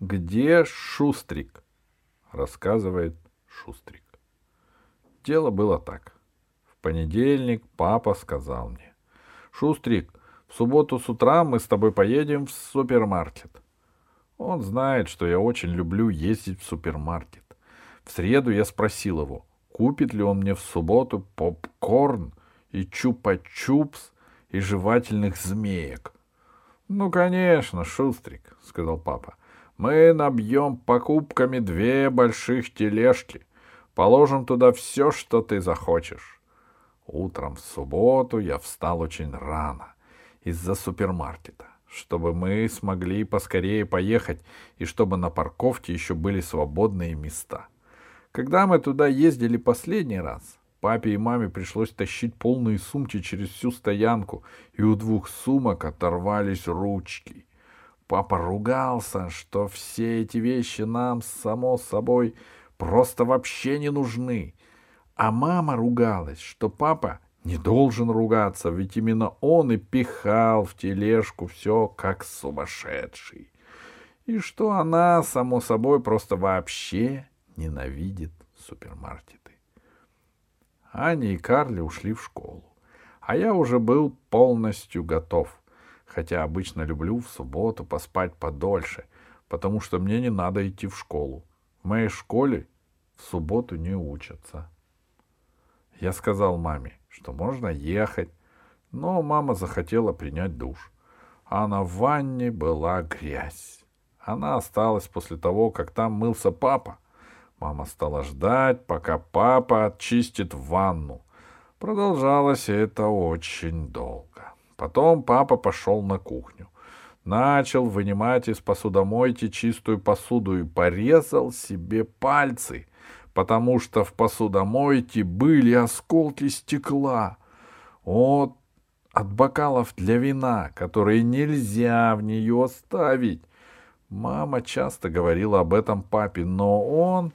Где Шустрик? Рассказывает Шустрик. Дело было так. В понедельник папа сказал мне. Шустрик, в субботу с утра мы с тобой поедем в супермаркет. Он знает, что я очень люблю ездить в супермаркет. В среду я спросил его, купит ли он мне в субботу попкорн и чупа-чупс и жевательных змеек. Ну, конечно, Шустрик, — сказал папа. Мы набьем покупками две больших тележки. Положим туда все, что ты захочешь. Утром в субботу я встал очень рано из-за супермаркета, чтобы мы смогли поскорее поехать и чтобы на парковке еще были свободные места. Когда мы туда ездили последний раз, папе и маме пришлось тащить полные сумки через всю стоянку, и у двух сумок оторвались ручки. Папа ругался, что все эти вещи нам, само собой, просто вообще не нужны. А мама ругалась, что папа не должен ругаться, ведь именно он и пихал в тележку все как сумасшедший. И что она, само собой, просто вообще ненавидит супермаркеты. Аня и Карли ушли в школу, а я уже был полностью готов, хотя обычно люблю в субботу поспать подольше, потому что мне не надо идти в школу. В моей школе в субботу не учатся. Я сказал маме, что можно ехать, но мама захотела принять душ, а на ванне была грязь. Она осталась после того, как там мылся папа. Мама стала ждать, пока папа очистит ванну. Продолжалось это очень долго. Потом папа пошел на кухню. Начал вынимать из посудомойки чистую посуду и порезал себе пальцы потому что в посудомойке были осколки стекла. Вот от бокалов для вина, которые нельзя в нее ставить. Мама часто говорила об этом папе, но он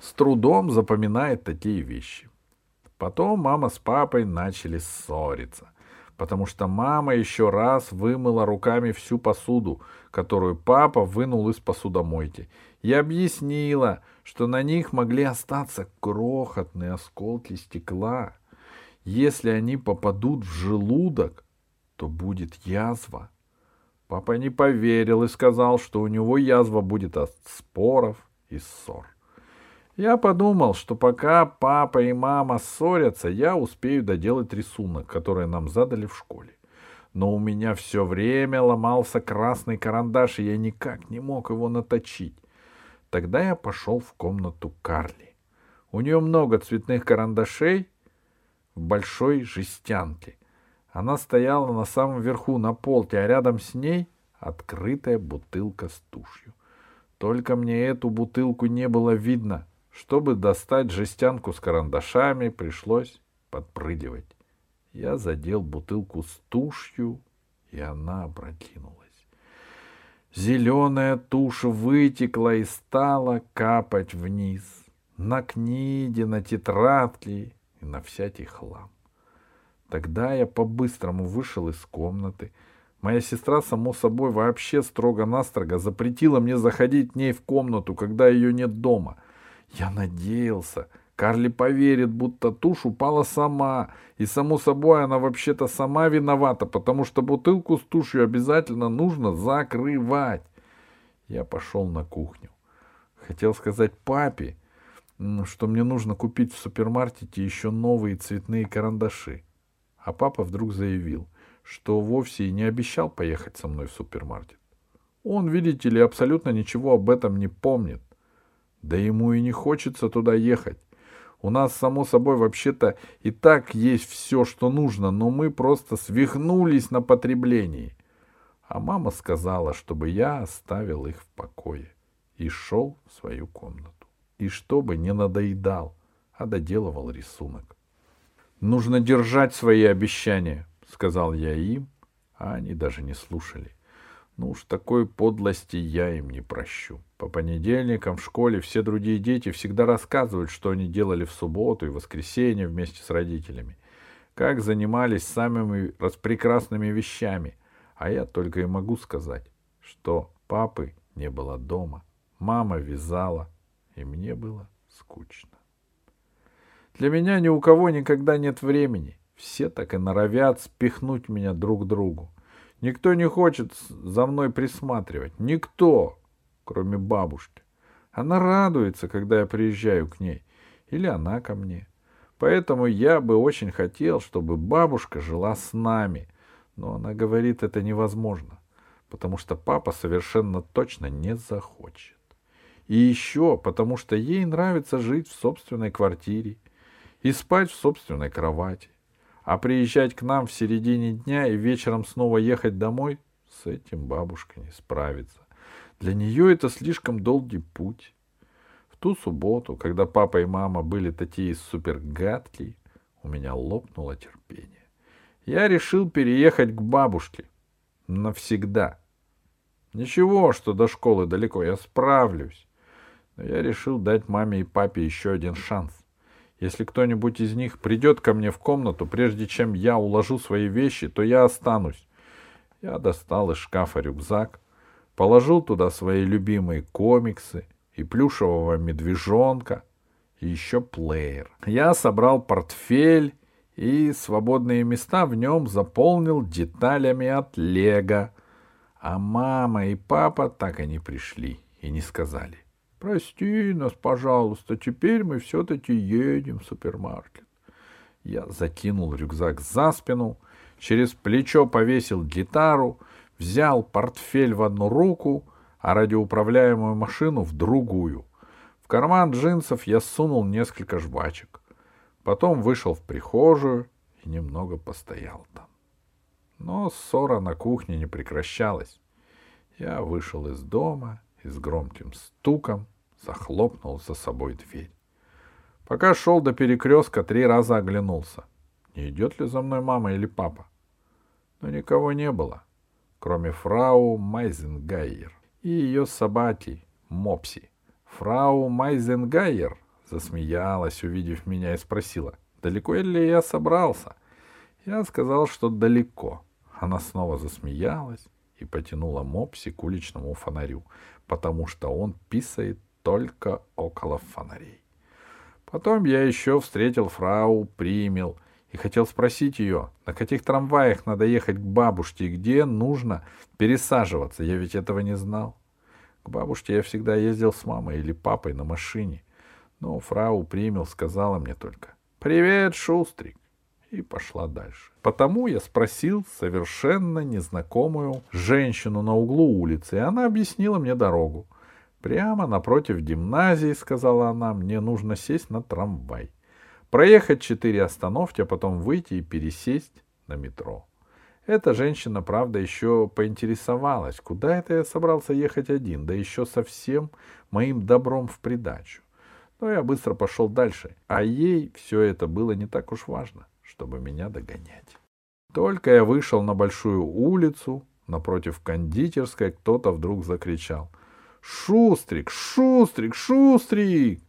с трудом запоминает такие вещи. Потом мама с папой начали ссориться, потому что мама еще раз вымыла руками всю посуду, которую папа вынул из посудомойки, и объяснила, что на них могли остаться крохотные осколки стекла. Если они попадут в желудок, то будет язва. Папа не поверил и сказал, что у него язва будет от споров и ссор. Я подумал, что пока папа и мама ссорятся, я успею доделать рисунок, который нам задали в школе. Но у меня все время ломался красный карандаш, и я никак не мог его наточить. Тогда я пошел в комнату Карли. У нее много цветных карандашей в большой жестянке. Она стояла на самом верху на полке, а рядом с ней открытая бутылка с тушью. Только мне эту бутылку не было видно. Чтобы достать жестянку с карандашами, пришлось подпрыгивать. Я задел бутылку с тушью, и она опрокинулась. Зеленая тушь вытекла и стала капать вниз. На книги, на тетрадки и на всякий хлам. Тогда я по-быстрому вышел из комнаты. Моя сестра, само собой, вообще строго-настрого запретила мне заходить к ней в комнату, когда ее нет дома. Я надеялся, Карли поверит, будто тушь упала сама, и, само собой, она вообще-то сама виновата, потому что бутылку с тушью обязательно нужно закрывать. Я пошел на кухню. Хотел сказать папе, что мне нужно купить в супермаркете еще новые цветные карандаши. А папа вдруг заявил, что вовсе и не обещал поехать со мной в супермаркет. Он, видите ли, абсолютно ничего об этом не помнит. Да ему и не хочется туда ехать. У нас, само собой, вообще-то и так есть все, что нужно, но мы просто свихнулись на потреблении. А мама сказала, чтобы я оставил их в покое и шел в свою комнату. И чтобы не надоедал, а доделывал рисунок. «Нужно держать свои обещания», — сказал я им, а они даже не слушали. Ну уж такой подлости я им не прощу. По понедельникам в школе все другие дети всегда рассказывают, что они делали в субботу и воскресенье вместе с родителями, как занимались самыми распрекрасными вещами. А я только и могу сказать, что папы не было дома. Мама вязала, и мне было скучно. Для меня ни у кого никогда нет времени. Все так и норовят спихнуть меня друг другу. Никто не хочет за мной присматривать. Никто, кроме бабушки. Она радуется, когда я приезжаю к ней. Или она ко мне. Поэтому я бы очень хотел, чтобы бабушка жила с нами. Но она говорит, это невозможно. Потому что папа совершенно точно не захочет. И еще потому что ей нравится жить в собственной квартире и спать в собственной кровати. А приезжать к нам в середине дня и вечером снова ехать домой, с этим бабушка не справится. Для нее это слишком долгий путь. В ту субботу, когда папа и мама были такие супергадкие, у меня лопнуло терпение. Я решил переехать к бабушке. Навсегда. Ничего, что до школы далеко, я справлюсь. Но я решил дать маме и папе еще один шанс. Если кто-нибудь из них придет ко мне в комнату, прежде чем я уложу свои вещи, то я останусь. Я достал из шкафа рюкзак, положил туда свои любимые комиксы и плюшевого медвежонка, и еще плеер. Я собрал портфель и свободные места в нем заполнил деталями от Лего. А мама и папа так и не пришли и не сказали. Прости нас, пожалуйста, теперь мы все-таки едем в супермаркет. Я закинул рюкзак за спину, через плечо повесил гитару, взял портфель в одну руку, а радиоуправляемую машину в другую. В карман джинсов я сунул несколько жвачек. Потом вышел в прихожую и немного постоял там. Но ссора на кухне не прекращалась. Я вышел из дома и с громким стуком захлопнул за собой дверь. Пока шел до перекрестка, три раза оглянулся. Не идет ли за мной мама или папа? Но никого не было, кроме фрау Майзенгайер и ее собаки Мопси. Фрау Майзенгайер засмеялась, увидев меня, и спросила, далеко ли я собрался. Я сказал, что далеко. Она снова засмеялась и потянула Мопси к уличному фонарю, потому что он писает только около фонарей. Потом я еще встретил фрау Примел и хотел спросить ее, на каких трамваях надо ехать к бабушке и где нужно пересаживаться. Я ведь этого не знал. К бабушке я всегда ездил с мамой или папой на машине. Но фрау Примел сказала мне только «Привет, Шустрик!» и пошла дальше. Потому я спросил совершенно незнакомую женщину на углу улицы, и она объяснила мне дорогу. Прямо напротив гимназии, сказала она, мне нужно сесть на трамвай. Проехать четыре остановки, а потом выйти и пересесть на метро. Эта женщина, правда, еще поинтересовалась, куда это я собрался ехать один, да еще совсем моим добром в придачу. Но я быстро пошел дальше, а ей все это было не так уж важно чтобы меня догонять. Только я вышел на большую улицу, напротив кондитерской кто-то вдруг закричал «Шустрик! Шустрик! Шустрик!»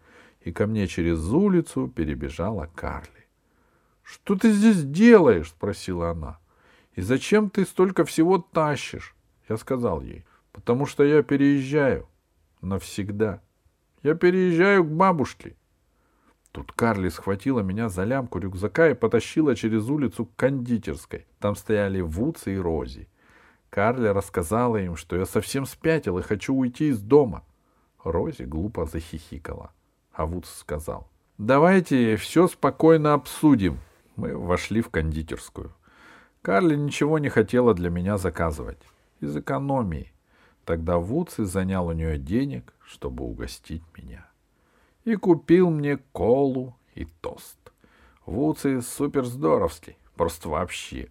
И ко мне через улицу перебежала Карли. «Что ты здесь делаешь?» — спросила она. «И зачем ты столько всего тащишь?» Я сказал ей. «Потому что я переезжаю. Навсегда. Я переезжаю к бабушке. Тут Карли схватила меня за лямку рюкзака и потащила через улицу к кондитерской. Там стояли Вудс и Рози. Карли рассказала им, что я совсем спятил и хочу уйти из дома. Рози глупо захихикала. А Вудс сказал, «Давайте все спокойно обсудим». Мы вошли в кондитерскую. Карли ничего не хотела для меня заказывать. Из экономии. Тогда Вудс и занял у нее денег, чтобы угостить меня и купил мне колу и тост. Вуци супер здоровский, просто вообще.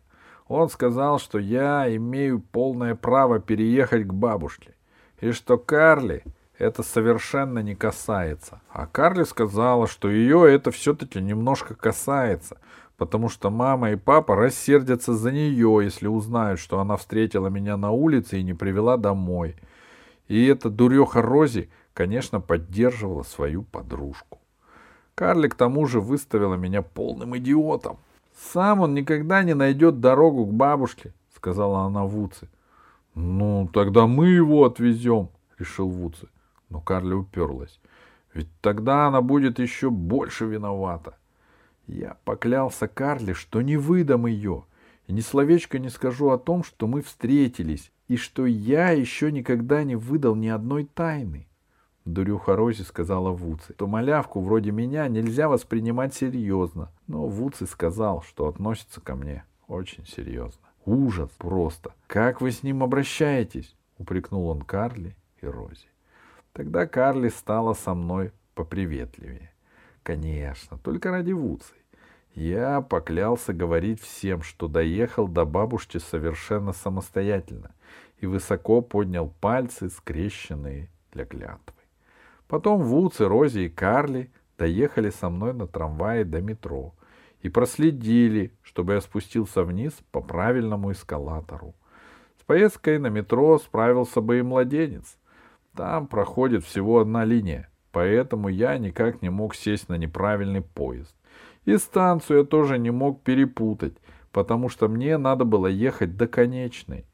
Он сказал, что я имею полное право переехать к бабушке, и что Карли это совершенно не касается. А Карли сказала, что ее это все-таки немножко касается, потому что мама и папа рассердятся за нее, если узнают, что она встретила меня на улице и не привела домой. И эта дуреха Рози конечно, поддерживала свою подружку. Карли к тому же выставила меня полным идиотом. «Сам он никогда не найдет дорогу к бабушке», — сказала она Вуце. «Ну, тогда мы его отвезем», —— решил Вуци. Но Карли уперлась. Ведь тогда она будет еще больше виновата. Я поклялся Карли, что не выдам ее, и ни словечко не скажу о том, что мы встретились, и что я еще никогда не выдал ни одной тайны. Дурюха Рози сказала Вуци, что малявку вроде меня нельзя воспринимать серьезно. Но Вуци сказал, что относится ко мне очень серьезно. Ужас просто. Как вы с ним обращаетесь? Упрекнул он Карли и Рози. Тогда Карли стала со мной поприветливее. Конечно, только ради Вуцы. Я поклялся говорить всем, что доехал до бабушки совершенно самостоятельно и высоко поднял пальцы, скрещенные для клятвы. Потом Вуцы, Рози и Карли доехали со мной на трамвае до метро и проследили, чтобы я спустился вниз по правильному эскалатору. С поездкой на метро справился бы и младенец — там проходит всего одна линия, поэтому я никак не мог сесть на неправильный поезд. И станцию я тоже не мог перепутать, потому что мне надо было ехать до конечной.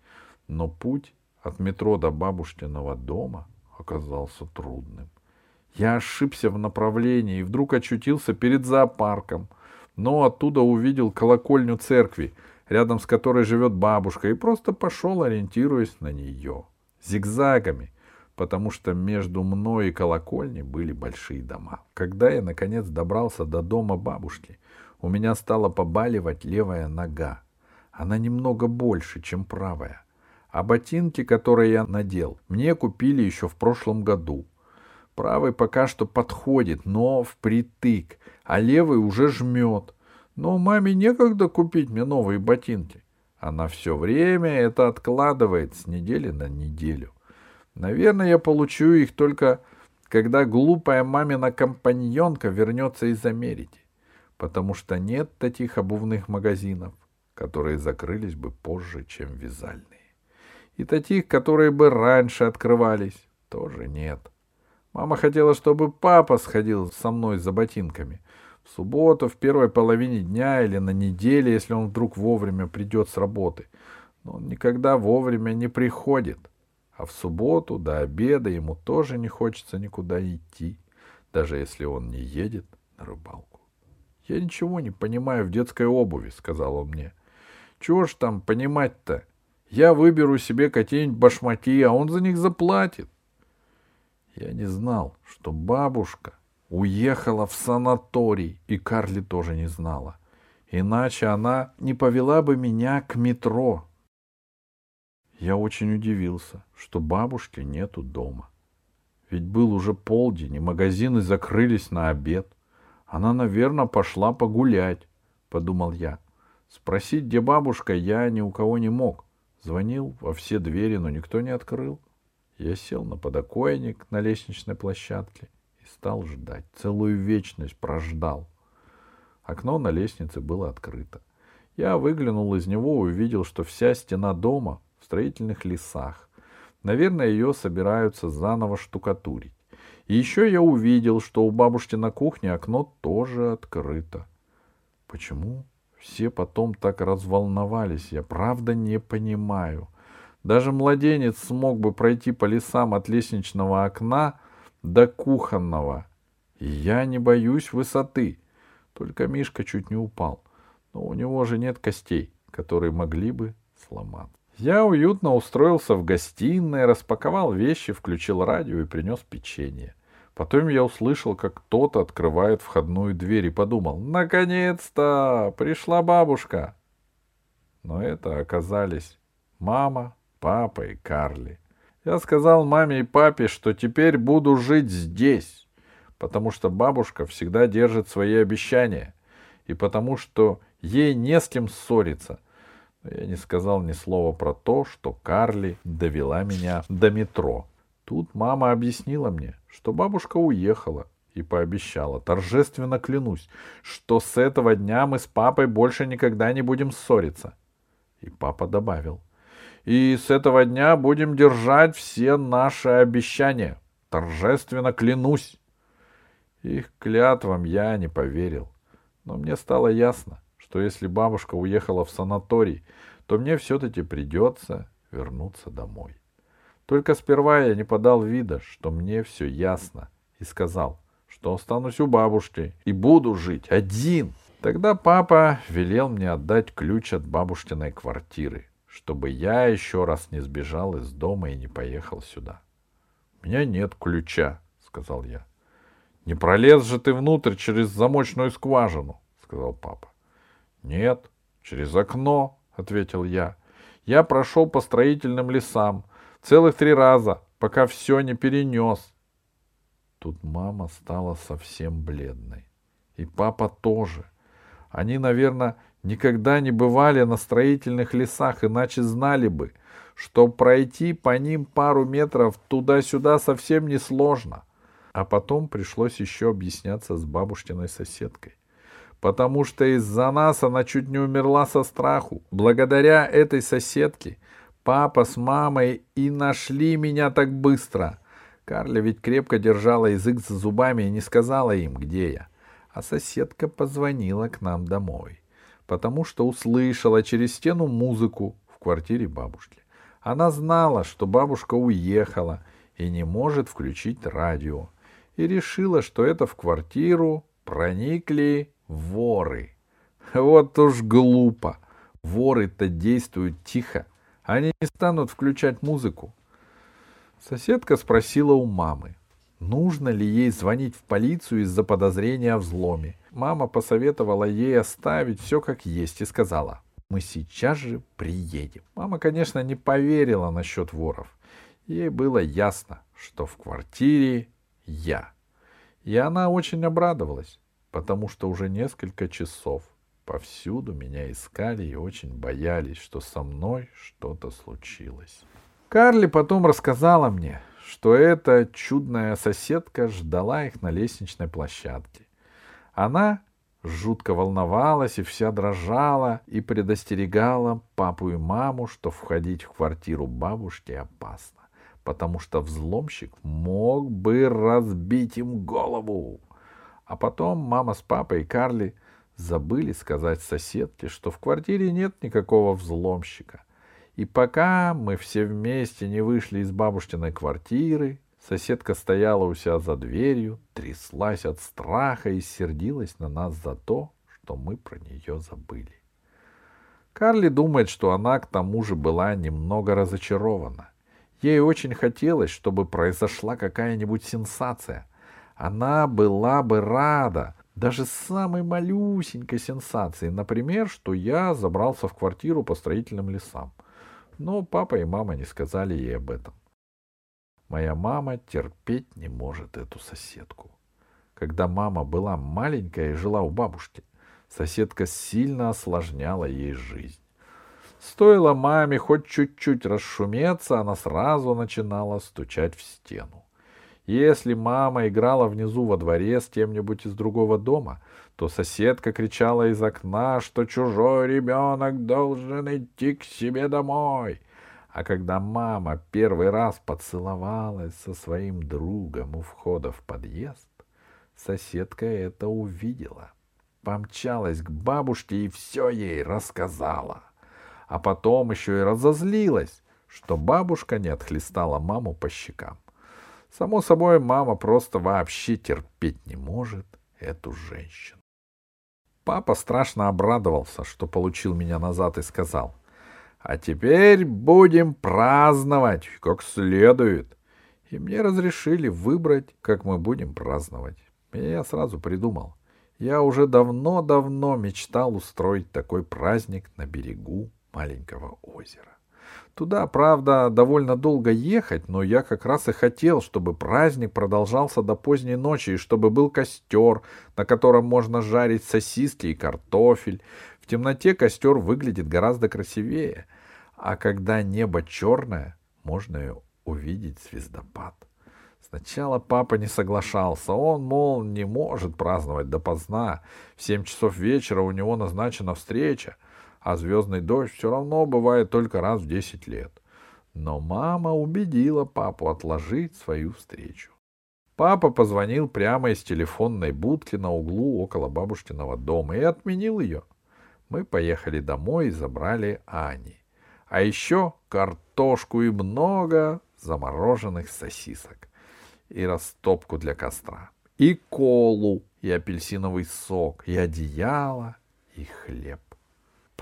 Но путь от метро до бабушкиного дома оказался трудным. Я ошибся в направлении и вдруг очутился перед зоопарком, но оттуда увидел колокольню церкви, рядом с которой живет бабушка, и просто пошел, ориентируясь на нее. Зигзагами, потому что между мной и колокольней были большие дома. Когда я, наконец, добрался до дома бабушки, у меня стала побаливать левая нога. Она немного больше, чем правая. А ботинки, которые я надел, мне купили еще в прошлом году. Правый пока что подходит, но впритык, а левый уже жмет. Но маме некогда купить мне новые ботинки. Она все время это откладывает с недели на неделю. Наверное, я получу их только, когда глупая мамина компаньонка вернется из Америки, потому что нет таких обувных магазинов, которые закрылись бы позже, чем вязальные. И таких, которые бы раньше открывались, тоже нет. Мама хотела, чтобы папа сходил со мной за ботинками. В субботу, в первой половине дня или на неделе, если он вдруг вовремя придет с работы. Но он никогда вовремя не приходит. А в субботу до обеда ему тоже не хочется никуда идти, даже если он не едет на рыбалку. «Я ничего не понимаю в детской обуви», — сказал он мне. «Чего ж там понимать-то? Я выберу себе какие-нибудь башмаки, а он за них заплатит». Я не знал, что бабушка уехала в санаторий, и Карли тоже не знала. Иначе она не повела бы меня к метро, я очень удивился, что бабушки нету дома. Ведь был уже полдень, и магазины закрылись на обед. Она, наверное, пошла погулять, — подумал я. Спросить, где бабушка, я ни у кого не мог. Звонил во все двери, но никто не открыл. Я сел на подоконник на лестничной площадке и стал ждать. Целую вечность прождал. Окно на лестнице было открыто. Я выглянул из него и увидел, что вся стена дома строительных лесах. Наверное, ее собираются заново штукатурить. И еще я увидел, что у бабушки на кухне окно тоже открыто. Почему все потом так разволновались, я правда не понимаю. Даже младенец смог бы пройти по лесам от лестничного окна до кухонного. И я не боюсь высоты. Только Мишка чуть не упал. Но у него же нет костей, которые могли бы сломаться. Я уютно устроился в гостиной, распаковал вещи, включил радио и принес печенье. Потом я услышал, как кто-то открывает входную дверь и подумал, наконец-то пришла бабушка. Но это оказались мама, папа и Карли. Я сказал маме и папе, что теперь буду жить здесь, потому что бабушка всегда держит свои обещания, и потому что ей не с кем ссориться — я не сказал ни слова про то, что Карли довела меня до метро. Тут мама объяснила мне, что бабушка уехала и пообещала, торжественно клянусь, что с этого дня мы с папой больше никогда не будем ссориться. И папа добавил, и с этого дня будем держать все наши обещания. Торжественно клянусь. Их клятвам я не поверил, но мне стало ясно, что если бабушка уехала в санаторий, то мне все-таки придется вернуться домой. Только сперва я не подал вида, что мне все ясно, и сказал, что останусь у бабушки и буду жить один. Тогда папа велел мне отдать ключ от бабушкиной квартиры, чтобы я еще раз не сбежал из дома и не поехал сюда. — У меня нет ключа, — сказал я. — Не пролез же ты внутрь через замочную скважину, — сказал папа. — Нет, через окно, — ответил я. Я прошел по строительным лесам целых три раза, пока все не перенес. Тут мама стала совсем бледной. И папа тоже. Они, наверное, никогда не бывали на строительных лесах, иначе знали бы, что пройти по ним пару метров туда-сюда совсем несложно. А потом пришлось еще объясняться с бабушкиной соседкой. Потому что из-за нас она чуть не умерла со страху. Благодаря этой соседке папа с мамой и нашли меня так быстро. Карля ведь крепко держала язык за зубами и не сказала им, где я а соседка позвонила к нам домой, потому что услышала через стену музыку в квартире бабушки. Она знала, что бабушка уехала и не может включить радио, и решила, что это в квартиру проникли воры. Вот уж глупо. Воры-то действуют тихо. Они не станут включать музыку. Соседка спросила у мамы, нужно ли ей звонить в полицию из-за подозрения о взломе. Мама посоветовала ей оставить все как есть и сказала, мы сейчас же приедем. Мама, конечно, не поверила насчет воров. Ей было ясно, что в квартире я. И она очень обрадовалась, потому что уже несколько часов повсюду меня искали и очень боялись, что со мной что-то случилось. Карли потом рассказала мне, что эта чудная соседка ждала их на лестничной площадке. Она жутко волновалась и вся дрожала и предостерегала папу и маму, что входить в квартиру бабушки опасно, потому что взломщик мог бы разбить им голову. А потом мама с папой и Карли забыли сказать соседке, что в квартире нет никакого взломщика — и пока мы все вместе не вышли из бабушкиной квартиры, соседка стояла у себя за дверью, тряслась от страха и сердилась на нас за то, что мы про нее забыли. Карли думает, что она к тому же была немного разочарована. Ей очень хотелось, чтобы произошла какая-нибудь сенсация. Она была бы рада даже самой малюсенькой сенсации, например, что я забрался в квартиру по строительным лесам. Но папа и мама не сказали ей об этом. Моя мама терпеть не может эту соседку. Когда мама была маленькая и жила у бабушки, соседка сильно осложняла ей жизнь. Стоило маме хоть чуть-чуть расшуметься, она сразу начинала стучать в стену. Если мама играла внизу во дворе с кем-нибудь из другого дома, то соседка кричала из окна, что чужой ребенок должен идти к себе домой. А когда мама первый раз поцеловалась со своим другом у входа в подъезд, соседка это увидела, помчалась к бабушке и все ей рассказала. А потом еще и разозлилась, что бабушка не отхлестала маму по щекам. Само собой, мама просто вообще терпеть не может эту женщину. Папа страшно обрадовался, что получил меня назад и сказал, «А теперь будем праздновать как следует». И мне разрешили выбрать, как мы будем праздновать. И я сразу придумал. Я уже давно-давно мечтал устроить такой праздник на берегу маленького озера. Туда, правда, довольно долго ехать, но я как раз и хотел, чтобы праздник продолжался до поздней ночи, и чтобы был костер, на котором можно жарить сосиски и картофель. В темноте костер выглядит гораздо красивее, а когда небо черное, можно увидеть звездопад. Сначала папа не соглашался. Он, мол, не может праздновать допоздна. В семь часов вечера у него назначена встреча — а звездный дождь все равно бывает только раз в десять лет. Но мама убедила папу отложить свою встречу. Папа позвонил прямо из телефонной будки на углу около бабушкиного дома и отменил ее. Мы поехали домой и забрали Ани. А еще картошку и много замороженных сосисок и растопку для костра, и колу, и апельсиновый сок, и одеяло, и хлеб.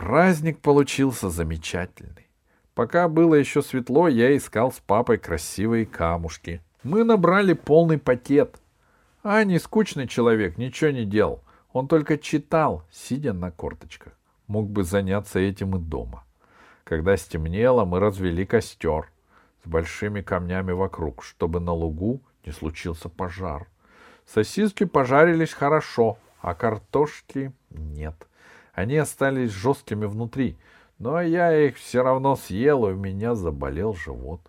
Праздник получился замечательный. Пока было еще светло, я искал с папой красивые камушки. Мы набрали полный пакет. А не скучный человек, ничего не делал. Он только читал, сидя на корточках. Мог бы заняться этим и дома. Когда стемнело, мы развели костер с большими камнями вокруг, чтобы на лугу не случился пожар. Сосиски пожарились хорошо, а картошки нет. Они остались жесткими внутри, но я их все равно съел, и у меня заболел живот.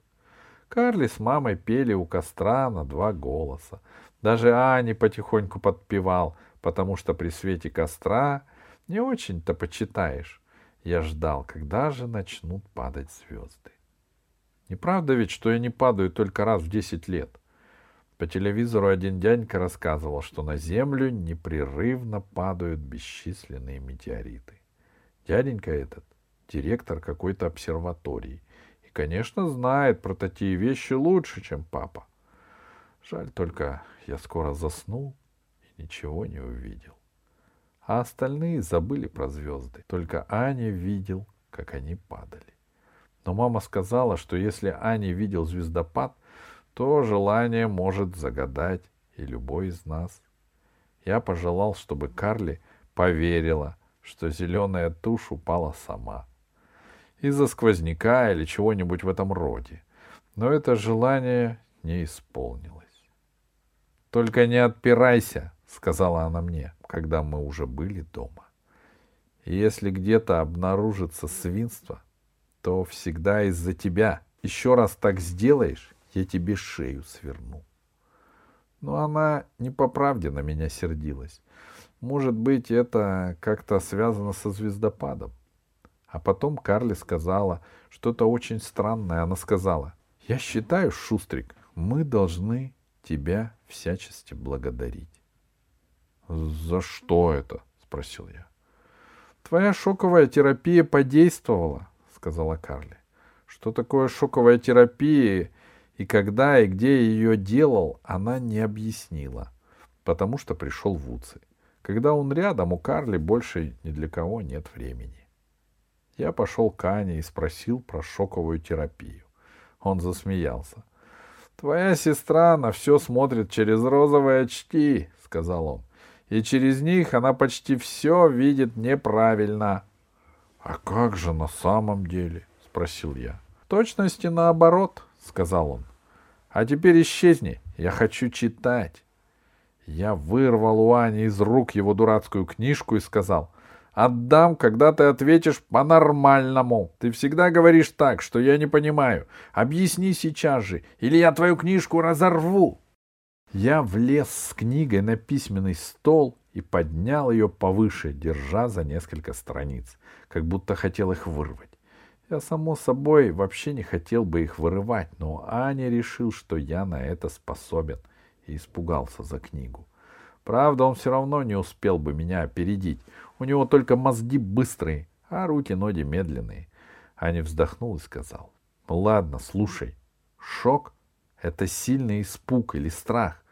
Карли с мамой пели у костра на два голоса. Даже Ани потихоньку подпевал, потому что при свете костра не очень-то почитаешь. Я ждал, когда же начнут падать звезды. Неправда ведь, что они падают только раз в десять лет. По телевизору один дядька рассказывал, что на Землю непрерывно падают бесчисленные метеориты. Дяденька этот — директор какой-то обсерватории. И, конечно, знает про такие вещи лучше, чем папа. Жаль только, я скоро заснул и ничего не увидел. А остальные забыли про звезды. Только Аня видел, как они падали. Но мама сказала, что если Аня видел звездопад, то желание может загадать и любой из нас. Я пожелал, чтобы Карли поверила, что зеленая тушь упала сама. Из-за сквозняка или чего-нибудь в этом роде. Но это желание не исполнилось. «Только не отпирайся», — сказала она мне, когда мы уже были дома. «Если где-то обнаружится свинство, то всегда из-за тебя. Еще раз так сделаешь, я тебе шею сверну». Но она не по правде на меня сердилась. Может быть, это как-то связано со звездопадом. А потом Карли сказала что-то очень странное. Она сказала, я считаю, Шустрик, мы должны тебя всячески благодарить. «За что это?» — спросил я. «Твоя шоковая терапия подействовала», — сказала Карли. «Что такое шоковая терапия и когда и где ее делал, она не объяснила, потому что пришел в Уци. Когда он рядом, у Карли больше ни для кого нет времени. Я пошел к Ане и спросил про шоковую терапию. Он засмеялся. Твоя сестра на все смотрит через розовые очки, сказал он. И через них она почти все видит неправильно. А как же на самом деле? спросил я. Точности наоборот, сказал он. А теперь исчезни, я хочу читать. Я вырвал у Ани из рук его дурацкую книжку и сказал, Отдам, когда ты ответишь по-нормальному. Ты всегда говоришь так, что я не понимаю. Объясни сейчас же, или я твою книжку разорву. Я влез с книгой на письменный стол и поднял ее повыше, держа за несколько страниц, как будто хотел их вырвать. Я, само собой, вообще не хотел бы их вырывать, но Аня решил, что я на это способен, и испугался за книгу. Правда, он все равно не успел бы меня опередить. У него только мозги быстрые, а руки-ноги медленные. Аня вздохнул и сказал. «Ну ладно, слушай. Шок — это сильный испуг или страх.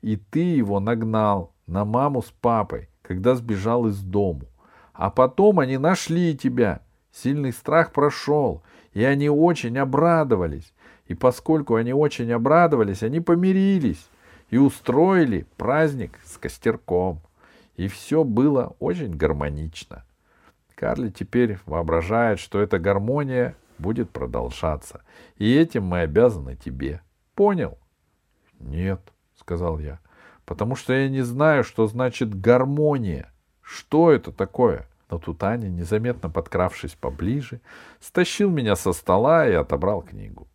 И ты его нагнал на маму с папой, когда сбежал из дому. А потом они нашли тебя. Сильный страх прошел, и они очень обрадовались. И поскольку они очень обрадовались, они помирились и устроили праздник с костерком и все было очень гармонично. Карли теперь воображает, что эта гармония будет продолжаться, и этим мы обязаны тебе. Понял? — Нет, — сказал я, — потому что я не знаю, что значит гармония. Что это такое? Но тут Аня, незаметно подкравшись поближе, стащил меня со стола и отобрал книгу.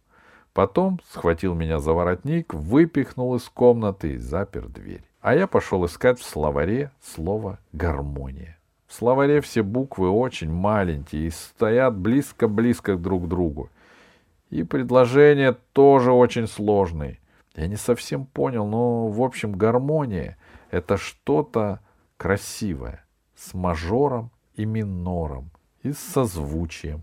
Потом схватил меня за воротник, выпихнул из комнаты и запер дверь. А я пошел искать в словаре слово «гармония». В словаре все буквы очень маленькие и стоят близко-близко друг к другу. И предложения тоже очень сложные. Я не совсем понял, но, в общем, гармония — это что-то красивое, с мажором и минором, и с созвучием,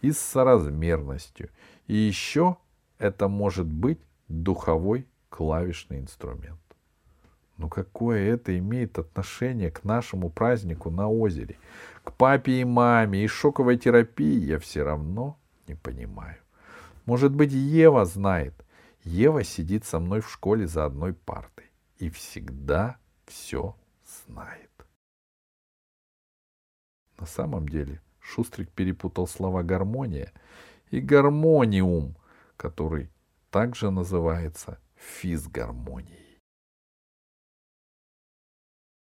и с соразмерностью, и еще это может быть духовой клавишный инструмент. Но какое это имеет отношение к нашему празднику на озере, к папе и маме и шоковой терапии, я все равно не понимаю. Может быть, Ева знает. Ева сидит со мной в школе за одной партой и всегда все знает. На самом деле Шустрик перепутал слова гармония и гармониум, который также называется физгармонией.